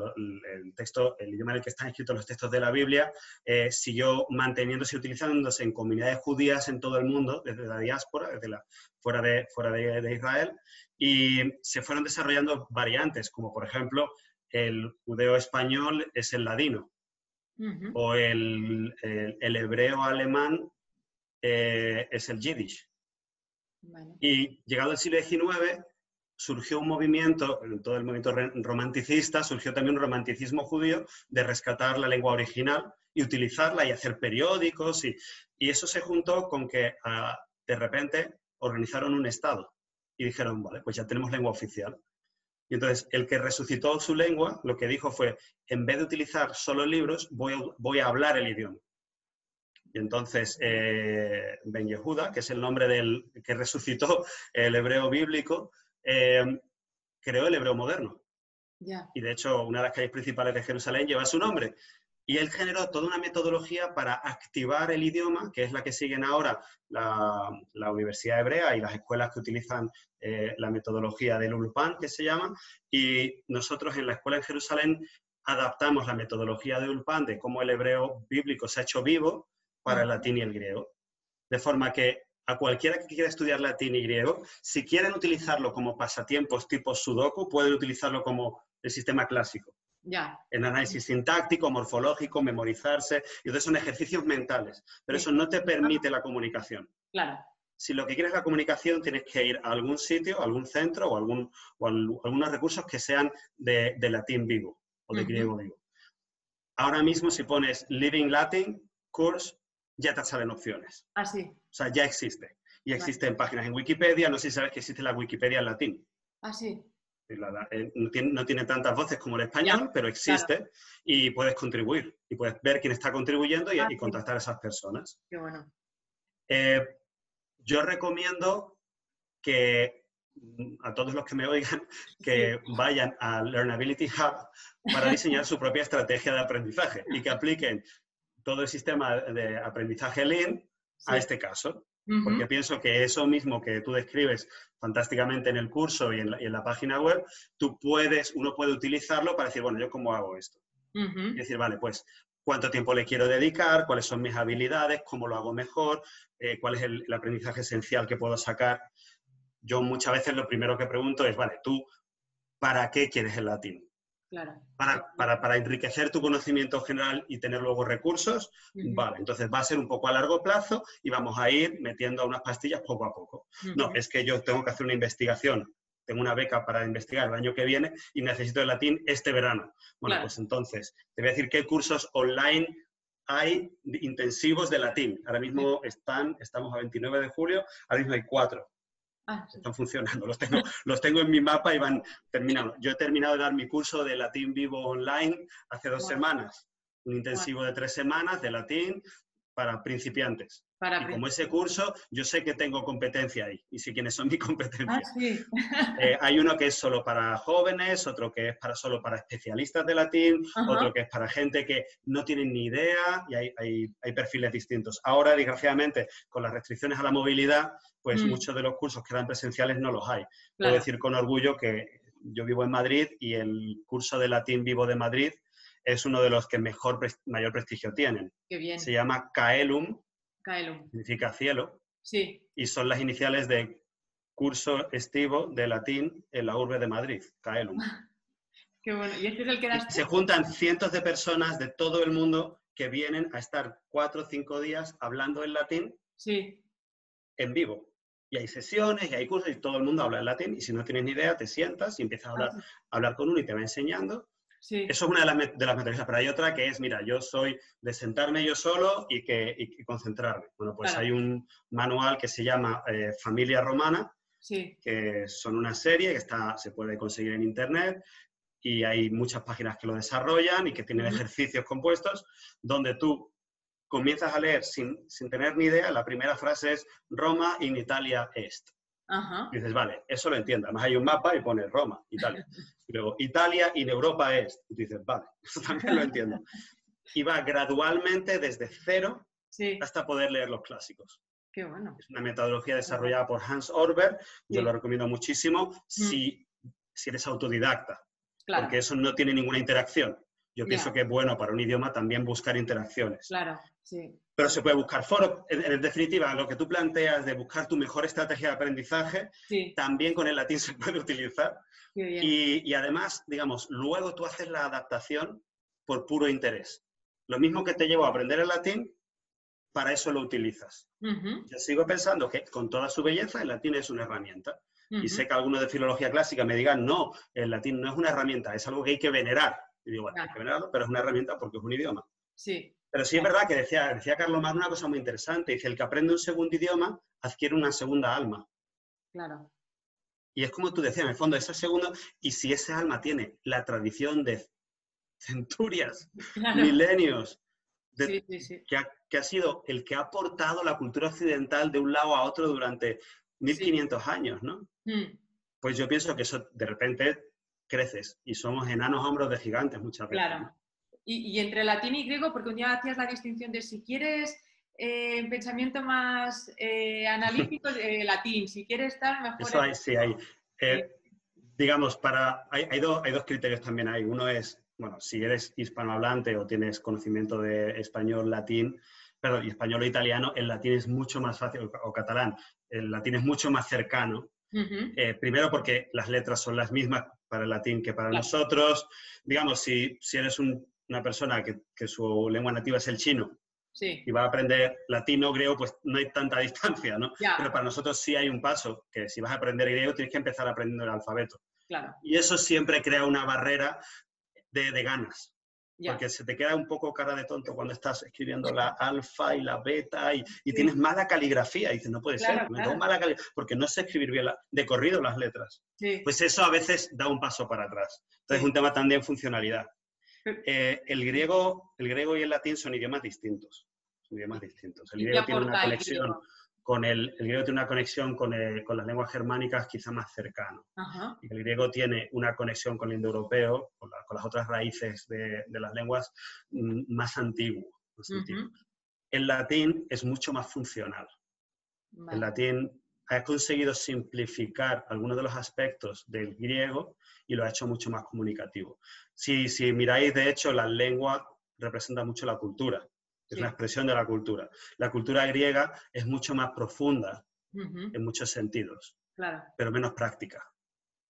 [SPEAKER 2] texto, el idioma en el que están escritos los textos de la Biblia, eh, siguió manteniéndose y utilizándose en comunidades judías en todo el mundo, desde la diáspora, desde la, fuera, de, fuera de Israel, y se fueron desarrollando variantes, como por ejemplo el judeo español es el ladino, o el, hebreo alemán eh, es el yiddish. Y llegado el siglo XIX, surgió un movimiento, todo el movimiento romanticista, surgió también un romanticismo judío de rescatar la lengua original y utilizarla y hacer periódicos. Y, eso se juntó con que ah, de repente organizaron un Estado y dijeron, vale, pues ya tenemos lengua oficial. Y entonces, el que resucitó su lengua, lo que dijo fue, en vez de utilizar solo libros, voy a, voy a hablar el idioma. Y entonces, eh, Ben Yehuda, que es el nombre del que resucitó el hebreo bíblico, eh, creó el hebreo moderno. Y de hecho, una de las calles principales de Jerusalén lleva su nombre. Y él generó toda una metodología para activar el idioma, que es la que siguen ahora la, Universidad Hebrea y las escuelas que utilizan eh, la metodología del Ulpan, que se llama. Y nosotros en la escuela en Jerusalén adaptamos la metodología de Ulpan de cómo el hebreo bíblico se ha hecho vivo para el latín y el griego. De forma que a cualquiera que quiera estudiar latín y griego, si quieren utilizarlo como pasatiempos tipo sudoku, pueden utilizarlo como el sistema clásico. En análisis sintáctico, morfológico, memorizarse, y entonces son ejercicios mentales, pero eso no te permite la comunicación.
[SPEAKER 1] Claro.
[SPEAKER 2] Si lo que quieres es la comunicación, tienes que ir a algún sitio, a algún centro o, algún, o algunos recursos que sean de, latín vivo o de griego vivo. Ahora mismo, si pones Living Latin Course, ya te salen opciones.
[SPEAKER 1] Ah, sí.
[SPEAKER 2] O sea, ya existe. Y existen páginas en Wikipedia, no sé si sabes que existe la Wikipedia en latín.
[SPEAKER 1] Ah, sí.
[SPEAKER 2] Eh, no, tiene, tantas voces como el español, pero existe y puedes contribuir y puedes ver quién está contribuyendo y, ah, contactar a esas personas.
[SPEAKER 1] Qué bueno.
[SPEAKER 2] Eh, yo recomiendo que mm, a todos los que me oigan que vayan a Learnability Hub para diseñar su propia estrategia de aprendizaje y que apliquen todo el sistema de aprendizaje Lean a este caso porque pienso que eso mismo que tú describes fantásticamente en el curso y en la, página web, tú puedes, uno puede utilizarlo para decir, bueno, ¿yo cómo hago esto? Y decir, vale, pues, ¿cuánto tiempo le quiero dedicar? ¿Cuáles son mis habilidades? ¿Cómo lo hago mejor? Eh, ¿Cuál es el, el aprendizaje esencial que puedo sacar? Yo muchas veces lo primero que pregunto es, vale, ¿tú para qué quieres el latín? Para, enriquecer tu conocimiento general y tener luego recursos, vale, entonces va a ser un poco a largo plazo y vamos a ir metiendo unas pastillas poco a poco. No, es que yo tengo que hacer una investigación, tengo una beca para investigar el año que viene y necesito el latín este verano. Bueno, pues entonces, te voy a decir qué cursos online hay intensivos de latín. Ahora mismo están, estamos a 29 de julio, ahora mismo hay cuatro. Ah, Están funcionando, los tengo, los tengo en mi mapa y van terminando. Yo he terminado de dar mi curso de latín vivo online hace dos semanas, un intensivo de tres semanas de latín para principiantes y como ese curso, yo sé que tengo competencia ahí y sé quiénes son mis competencias. Ah, eh, hay uno que es solo para jóvenes, otro que es para, solo para especialistas de latín, otro que es para gente que no tiene ni idea y hay, hay, perfiles distintos. Ahora, desgraciadamente, con las restricciones a la movilidad, pues mm. muchos de los cursos que eran presenciales no los hay. Puedo decir con orgullo que yo vivo en Madrid y el curso de latín vivo de Madrid es uno de los que mejor, mayor prestigio tienen. Se llama CAELUM, Significa cielo.
[SPEAKER 1] Sí.
[SPEAKER 2] Y son las iniciales de curso estivo de latín en la urbe de Madrid, Caelum.
[SPEAKER 1] Qué bueno. ¿Y este es el que eras
[SPEAKER 2] Se juntan cientos de personas de todo el mundo que vienen a estar cuatro o cinco días hablando en latín
[SPEAKER 1] sí.
[SPEAKER 2] en vivo. Y hay sesiones y hay cursos y todo el mundo habla en latín. Y si no tienes ni idea, te sientas y empiezas a hablar, a hablar con uno y te va enseñando. Eso es una de las, de las metodologías, pero hay otra que es, mira, yo soy de sentarme yo solo y, que, concentrarme. Bueno, pues hay un manual que se llama eh, Familia Romana, que son una serie que está, se puede conseguir en Internet y hay muchas páginas que lo desarrollan y que tienen ejercicios compuestos donde tú comienzas a leer sin, sin, tener ni idea, la primera frase es Roma in Italia est. Y dices, vale, eso lo entiendo. Además hay un mapa y pone Roma, Italia. Y luego, Italia y Europa es. Y dices, vale, eso también lo entiendo. Y va gradualmente desde cero hasta poder leer los clásicos.
[SPEAKER 1] Qué bueno.
[SPEAKER 2] Es una metodología desarrollada por Hans Orber. Yo lo recomiendo muchísimo mm. si, si eres autodidacta. Porque eso no tiene ninguna interacción. Yo pienso que es bueno para un idioma también buscar interacciones.
[SPEAKER 1] Claro, sí.
[SPEAKER 2] Pero se puede buscar foros. En, definitiva, lo que tú planteas de buscar tu mejor estrategia de aprendizaje, también con el latín se puede utilizar. Y, además, digamos, luego tú haces la adaptación por puro interés. Lo mismo que te llevo a aprender el latín, para eso lo utilizas. Yo sigo pensando que con toda su belleza el latín es una herramienta. Y sé que algunos de filología clásica me digan, no, el latín no es una herramienta, es algo que hay que venerar. Y digo, bueno, hay que venerarlo, pero es una herramienta porque es un idioma.
[SPEAKER 1] Sí.
[SPEAKER 2] Pero sí es verdad que decía, decía Carlos Mar una cosa muy interesante. Dice, el que aprende un segundo idioma adquiere una segunda alma.
[SPEAKER 1] Claro.
[SPEAKER 2] Y es como tú decías, en el fondo, ese segundo, y si ese alma tiene la tradición de centurias, milenios, Que, ha, sido el que ha aportado la cultura occidental de un lado a otro durante 1500 años, ¿no? Mm. Pues yo pienso que eso de repente creces y somos enanos hombros de gigantes muchas veces. Claro.
[SPEAKER 1] Y, entre latín y griego, porque un día hacías la distinción de si quieres eh, pensamiento más eh, analítico, eh, latín, si quieres estar mejor...
[SPEAKER 2] Eso hay, sí, hay. digamos, para, hay, hay, dos criterios también hay. Uno es, bueno, si eres hispanohablante o tienes conocimiento de español, latín, perdón, español o italiano, el latín es mucho más fácil, o catalán, el latín es mucho más cercano eh, primero porque las letras son las mismas para el latín que para nosotros. Digamos, si, si eres una persona que, que, su lengua nativa es el chino y va a aprender latino, griego, pues no hay tanta distancia, ¿no? Pero para nosotros sí hay un paso, que si vas a aprender griego tienes que empezar aprendiendo el alfabeto. Y eso siempre crea una barrera de, de ganas. Porque se te queda un poco cara de tonto cuando estás escribiendo la alfa y la beta y, tienes mala caligrafía. Y dices, no puede ser, me mala caligrafía, porque no sé escribir bien de corrido las letras. Pues eso a veces da un paso para atrás. Entonces es un tema también de funcionalidad. Eh, el, griego, el griego y el latín son idiomas distintos. Son idiomas distintos. El griego tiene una conexión con el, el, griego tiene una conexión con, con, las lenguas germánicas quizá más cercano. Y el griego tiene una conexión con el indoeuropeo, con, con las otras raíces de, de las lenguas, mm, más antiguo. El latín es mucho más funcional. El latín ha conseguido simplificar algunos de los aspectos del griego y lo ha hecho mucho más comunicativo. Si, si miráis, de hecho, la lengua representa mucho la cultura es una expresión de la cultura. La cultura griega es mucho más profunda en muchos sentidos, pero menos práctica.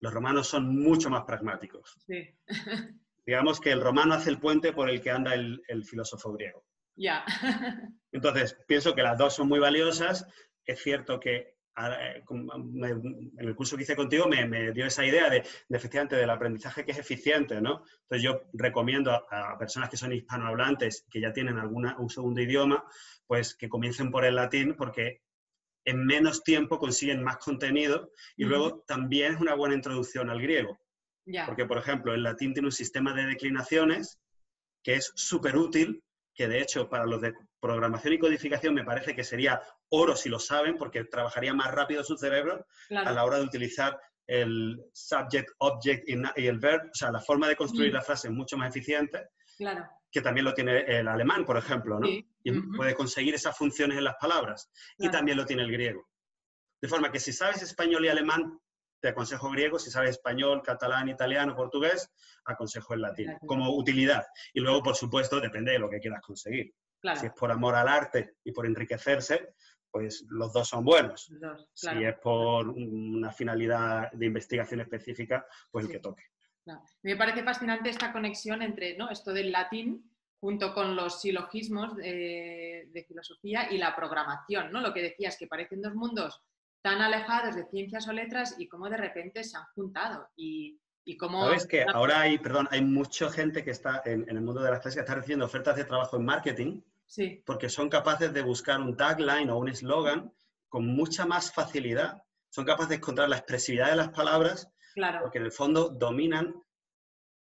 [SPEAKER 2] Los romanos son mucho más pragmáticos. Digamos que el romano hace el puente por el que anda el, filósofo griego.
[SPEAKER 1] Ya.
[SPEAKER 2] Entonces, pienso que las dos son muy valiosas. Es cierto que en el curso que hice contigo me, dio esa idea de, efectivamente del aprendizaje que es eficiente, ¿no? Entonces yo recomiendo a, personas que son hispanohablantes, que ya tienen alguna, un segundo idioma, pues que comiencen por el latín porque en menos tiempo consiguen más contenido y luego también es una buena introducción al griego. Porque, por ejemplo, el latín tiene un sistema de declinaciones que es súper útil que de hecho para los de programación y codificación me parece que sería oro si lo saben, porque trabajaría más rápido su cerebro a la hora de utilizar el subject, object y el verb, o sea, la forma de construir mm. la frase es mucho más eficiente,
[SPEAKER 1] claro.
[SPEAKER 2] que también lo tiene el alemán, por ejemplo, ¿no? Y puede conseguir esas funciones en las palabras, y también lo tiene el griego. De forma que si sabes español y alemán, te aconsejo griego, si sabes español, catalán, italiano, portugués, aconsejo el latín, como utilidad. Y luego, por supuesto, depende de lo que quieras conseguir. Si es por amor al arte y por enriquecerse, pues los dos son buenos. Si es por una finalidad de investigación específica, pues el que toque.
[SPEAKER 1] Me parece fascinante esta conexión entre ¿no? esto del latín junto con los silogismos de, de, filosofía y la programación, ¿no? Lo que decías, que parecen dos mundos tan alejados de ciencias o letras y cómo de repente se han juntado. Y, y cómo...
[SPEAKER 2] Sabes que ahora hay, perdón, hay mucha gente que está en, el mundo de las clases que está recibiendo ofertas de trabajo en marketing
[SPEAKER 1] sí.
[SPEAKER 2] porque son capaces de buscar un tagline o un eslogan con mucha más facilidad. Son capaces de encontrar la expresividad de las palabras
[SPEAKER 1] claro.
[SPEAKER 2] porque en el fondo dominan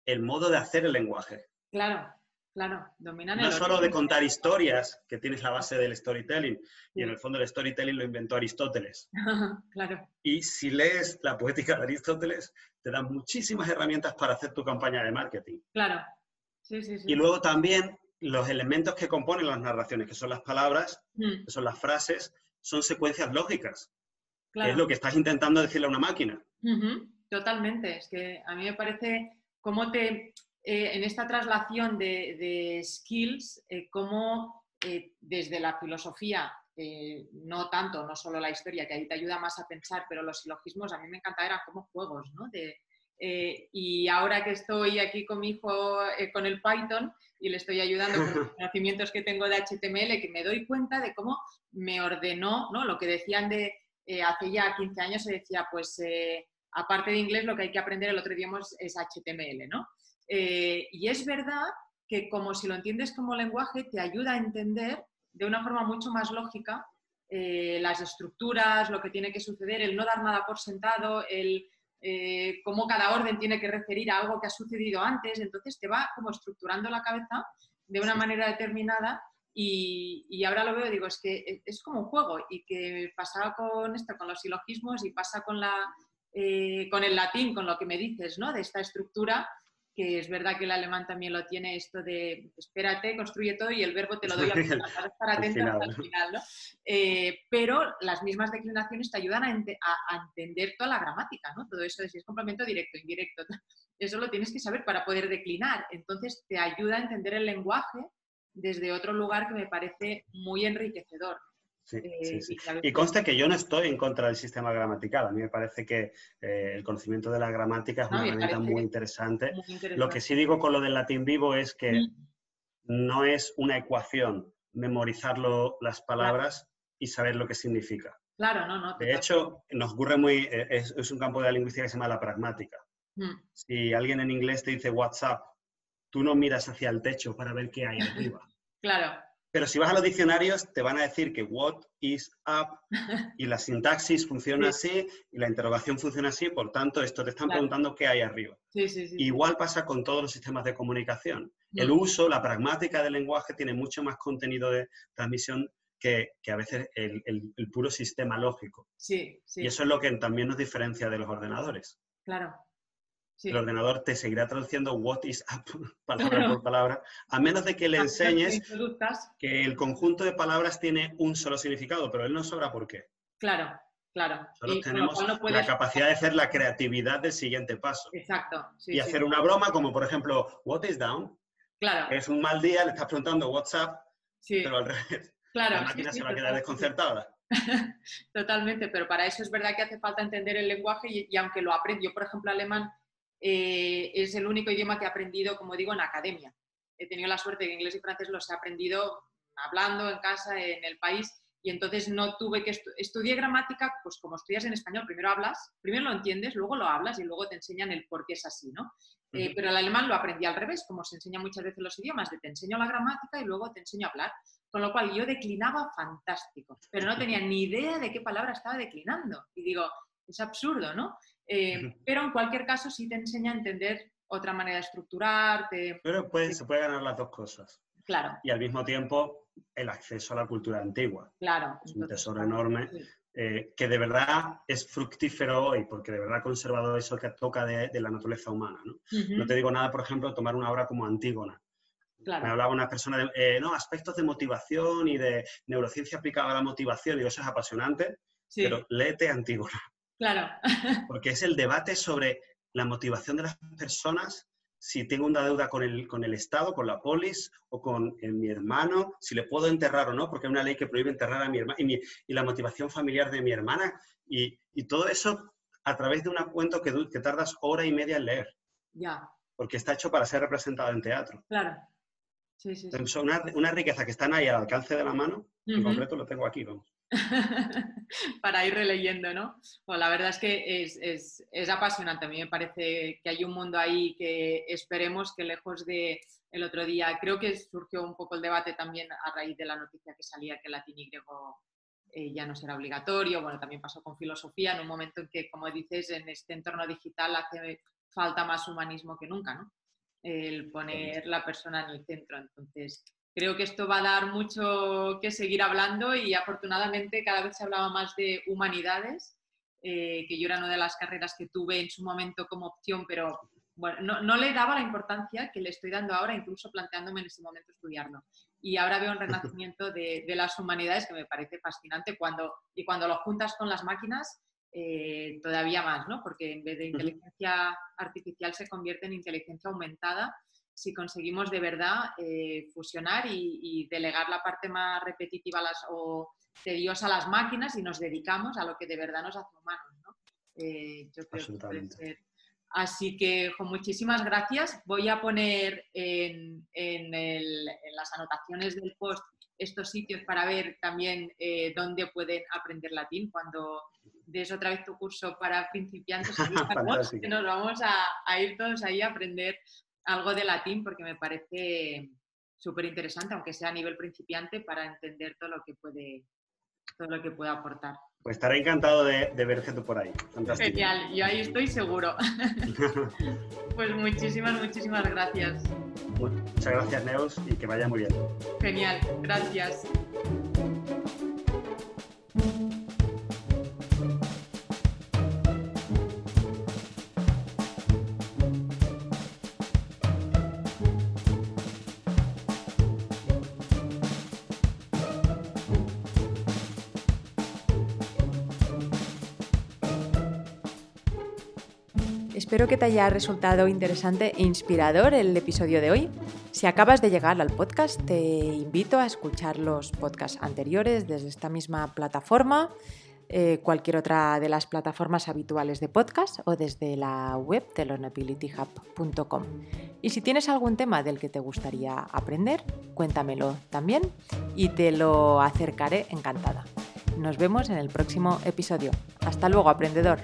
[SPEAKER 2] el modo de hacer el lenguaje.
[SPEAKER 1] Claro, Claro, dominan
[SPEAKER 2] No solo de contar historias, que tienes la base del storytelling, y en el fondo el storytelling lo inventó Aristóteles.
[SPEAKER 1] claro.
[SPEAKER 2] Y si lees la poética de Aristóteles, te dan muchísimas herramientas para hacer tu campaña de marketing.
[SPEAKER 1] Claro. Sí, sí, sí.
[SPEAKER 2] Y luego también los elementos que componen las narraciones, que son las palabras, mm. que son las frases, son secuencias lógicas. Claro. es lo que estás intentando decirle a una máquina.
[SPEAKER 1] Totalmente. Es que a mí me parece cómo te eh, en esta traslación de, skills, eh, cómo eh, desde la filosofía, no tanto, no solo la historia, que ahí te ayuda más a pensar, pero los silogismos a mí me encanta, eran como juegos, ¿no? y ahora que estoy aquí con mi hijo con el Python y le estoy ayudando con los conocimientos que tengo de HTML, que me doy cuenta de cómo me ordenó, ¿no? Lo que decían de hace ya 15 años se decía, pues aparte de inglés lo que hay que aprender el otro idioma es HTML, ¿no? Eh, y es verdad que como si lo entiendes como lenguaje, te ayuda a entender de una forma mucho más lógica eh, las estructuras, lo que tiene que suceder, el no dar nada por sentado, el eh, cómo cada orden tiene que referir a algo que ha sucedido antes, entonces te va como estructurando la cabeza de una manera determinada y, ahora lo veo y digo, es que es como un juego y que pasaba con esto, con los silogismos y pasa con, la, eh, con el latín, con lo que me dices, ¿no? De esta estructura, que es verdad que el alemán también lo tiene esto de espérate, construye todo y el verbo te lo doy para estar atento al final, ¿no? Eh, pero las mismas declinaciones te ayudan a, entender toda la gramática, ¿no? Todo eso de si es complemento directo, indirecto, eso lo tienes que saber para poder declinar. Entonces te ayuda a entender el lenguaje desde otro lugar que me parece muy enriquecedor.
[SPEAKER 2] Sí, eh, sí, Y, consta que yo no estoy en contra del sistema gramatical. A mí me parece que eh, el conocimiento de la gramática es una herramienta muy interesante. Lo que sí digo con lo del latín vivo es que mm. no es una ecuación memorizarlo las palabras y saber lo que significa.
[SPEAKER 1] Claro, no, no.
[SPEAKER 2] De hecho, nos ocurre muy. Eh, es, un campo de la lingüística que se llama la pragmática. Mm. Si alguien en inglés te dice WhatsApp, tú no miras hacia el techo para ver qué hay arriba.
[SPEAKER 1] Claro.
[SPEAKER 2] Pero si vas a los diccionarios, te van a decir que what is up y la sintaxis funciona así y la interrogación funciona así, por tanto, esto te están preguntando qué hay arriba.
[SPEAKER 1] Sí, sí,
[SPEAKER 2] Igual pasa con todos los sistemas de comunicación. El uso, la pragmática del lenguaje tiene mucho más contenido de transmisión que, a veces el, el, puro sistema lógico.
[SPEAKER 1] Sí, sí.
[SPEAKER 2] Y eso es lo que también nos diferencia de los ordenadores.
[SPEAKER 1] Claro.
[SPEAKER 2] El ordenador te seguirá traduciendo what is up palabra por palabra, a menos de que le enseñes que el conjunto de palabras tiene un solo significado, pero él no sabrá por qué.
[SPEAKER 1] Claro, claro.
[SPEAKER 2] Solo tenemos la capacidad de hacer la creatividad del siguiente paso.
[SPEAKER 1] Exacto.
[SPEAKER 2] y hacer una broma como, por ejemplo, what is down.
[SPEAKER 1] Claro.
[SPEAKER 2] Es un mal día, le estás preguntando what's up, pero al revés.
[SPEAKER 1] Claro,
[SPEAKER 2] la máquina se va a quedar desconcertada.
[SPEAKER 1] Totalmente, pero para eso es verdad que hace falta entender el lenguaje y, y aunque lo aprendo, yo por ejemplo alemán eh, es el único idioma que he aprendido, como digo, en academia. He tenido la suerte de que inglés y francés los he aprendido hablando en casa, en el país, y entonces no tuve que estudiar gramática, pues como estudias en español, primero hablas, primero lo entiendes, luego lo hablas y luego te enseñan el por qué es así, ¿no? Eh, pero el alemán lo aprendí al revés, como se enseña muchas veces los idiomas, de te enseño la gramática y luego te enseño a hablar. Con lo cual yo declinaba fantástico, pero no tenía ni idea de qué palabra estaba declinando. Y digo, es absurdo, ¿no? Eh, pero en cualquier caso sí te enseña a entender otra manera de estructurar.
[SPEAKER 2] Pero se puede ganar las dos cosas.
[SPEAKER 1] Claro.
[SPEAKER 2] Y al mismo tiempo el acceso a la cultura antigua.
[SPEAKER 1] Claro.
[SPEAKER 2] Es un tesoro enorme. Eh, que de verdad es fructífero hoy, porque de verdad ha conservado eso que toca de, la naturaleza humana. ¿no? no te digo nada, por ejemplo, tomar una obra como Antígona. Claro. Me hablaba una persona de eh, no, aspectos de motivación y de neurociencia aplicada a la motivación, y eso es apasionante, pero léete Antígona.
[SPEAKER 1] Claro.
[SPEAKER 2] Porque es el debate sobre la motivación de las personas, si tengo una deuda con el, con el Estado, con la polis o con mi hermano, si le puedo enterrar o no, porque hay una ley que prohíbe enterrar a mi hermano, y, la motivación familiar de mi hermana, y, todo eso a través de un cuento que, que tardas hora y media en leer.
[SPEAKER 1] Ya.
[SPEAKER 2] Porque está hecho para ser representado en teatro.
[SPEAKER 1] Claro. Sí, sí,
[SPEAKER 2] sí. Una, una, riqueza que están ahí al alcance de la mano, en concreto lo tengo aquí, vamos.
[SPEAKER 1] para ir releyendo, ¿no? Bueno, la verdad es que es, apasionante. A mí me parece que hay un mundo ahí que esperemos que lejos de el otro día, creo que surgió un poco el debate también a raíz de la noticia que salía que el latín y griego eh, ya no será obligatorio. Bueno, también pasó con filosofía en un momento en que, como dices, en este entorno digital hace falta más humanismo que nunca, ¿no? El poner la persona en el centro. Entonces, Creo que esto va a dar mucho que seguir hablando y afortunadamente cada vez se hablaba más de humanidades, eh, que yo era una de las carreras que tuve en su momento como opción, pero bueno, no, le daba la importancia que le estoy dando ahora, incluso planteándome en ese momento estudiarlo. Y ahora veo un renacimiento de, las humanidades que me parece fascinante cuando, y cuando lo juntas con las máquinas, eh, todavía más, ¿no? Porque en vez de inteligencia artificial se convierte en inteligencia aumentada si conseguimos de verdad eh, fusionar y, delegar la parte más repetitiva las, o tediosa a las máquinas y nos dedicamos a lo que de verdad nos hace humanos. ¿no?
[SPEAKER 2] Eh, yo creo que puede ser.
[SPEAKER 1] Así que, con muchísimas gracias. Voy a poner en, las anotaciones del post estos sitios para ver también eh, dónde pueden aprender latín cuando des otra vez tu curso para principiantes. que nos vamos a, a, ir todos ahí a aprender algo de latín porque me parece súper interesante, aunque sea a nivel principiante, para entender todo lo que puede, todo lo que pueda aportar.
[SPEAKER 2] Pues estaré encantado de, verte tú por ahí.
[SPEAKER 1] Genial, yo ahí estoy seguro. pues muchísimas, muchísimas gracias.
[SPEAKER 2] Muchas gracias, Neos, y que vaya muy bien.
[SPEAKER 1] Genial, gracias. Espero que te haya resultado interesante e inspirador el episodio de hoy. Si acabas de llegar al podcast, te invito a escuchar los podcasts anteriores desde esta misma plataforma, eh, cualquier otra de las plataformas habituales de podcast o desde la web de learnabilityhub.com. Y si tienes algún tema del que te gustaría aprender, cuéntamelo también y te lo acercaré encantada. Nos vemos en el próximo episodio. Hasta luego, aprendedor.